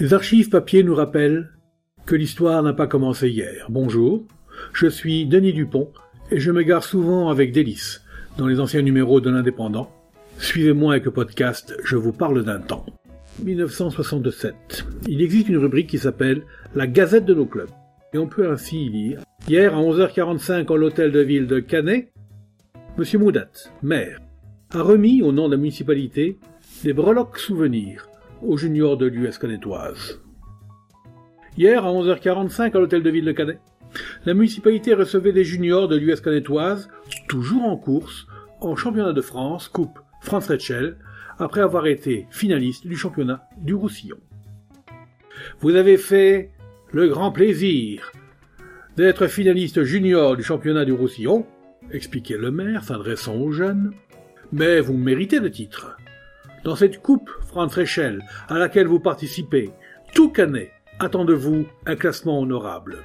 Les archives papier nous rappellent que l'histoire n'a pas commencé hier. Bonjour, je suis Denis Dupont et je m'égare souvent avec délice dans les anciens numéros de l'Indépendant. Suivez-moi avec le podcast Je vous parle d'un temps. 1967. Il existe une rubrique qui s'appelle La Gazette de nos clubs. Et on peut ainsi y lire Hier à 11h45 en l'hôtel de ville de Canet, M. Moudat, maire, a remis au nom de la municipalité des breloques souvenirs aux juniors de l'US canetoise. Hier, à 11h45, à l'hôtel de ville de Canet, la municipalité recevait des juniors de l'US canetoise, toujours en course, en championnat de France, Coupe France Rechel, après avoir été finaliste du championnat du Roussillon. Vous avez fait le grand plaisir d'être finaliste junior du championnat du Roussillon, expliquait le maire s'adressant aux jeunes, mais vous méritez le titre. Dans cette coupe Franz Rechel à laquelle vous participez, tout canet attend de vous un classement honorable.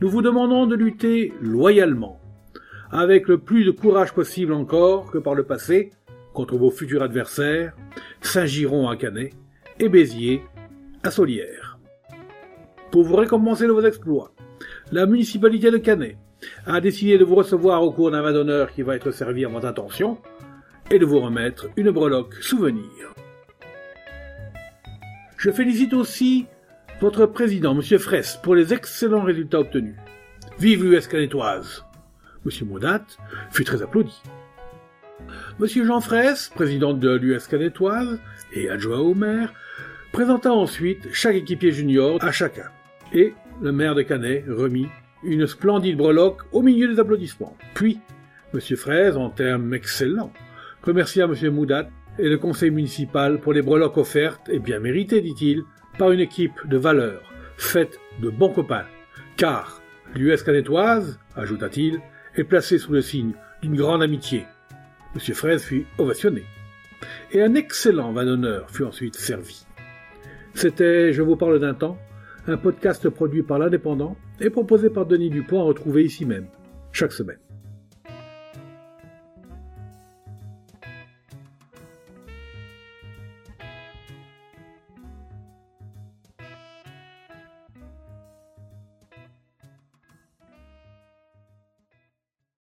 Nous vous demandons de lutter loyalement, avec le plus de courage possible encore que par le passé, contre vos futurs adversaires, Saint-Giron à Canet et Béziers à Solière. Pour vous récompenser de vos exploits, la municipalité de Canet a décidé de vous recevoir au cours d'un vin d'honneur qui va être servi à votre attention et de vous remettre une breloque souvenir. Je félicite aussi votre président, M. Fraisse, pour les excellents résultats obtenus. Vive l'US canetoise M. Maudat fut très applaudi. M. Jean Fraisse, président de l'US canetoise et adjoint au maire, présenta ensuite chaque équipier junior à chacun. Et le maire de Canet remit une splendide breloque au milieu des applaudissements. Puis, M. Fraisse, en termes excellents, remercia M. Moudat et le conseil municipal pour les breloques offertes et bien méritées, dit-il, par une équipe de valeur, faite de bons copains. Car l'US canetoise, ajouta-t-il, est placée sous le signe d'une grande amitié. M. Fraise fut ovationné. Et un excellent vin d'honneur fut ensuite servi. C'était Je vous parle d'un temps, un podcast produit par l'Indépendant et proposé par Denis Dupont à retrouver ici même, chaque semaine.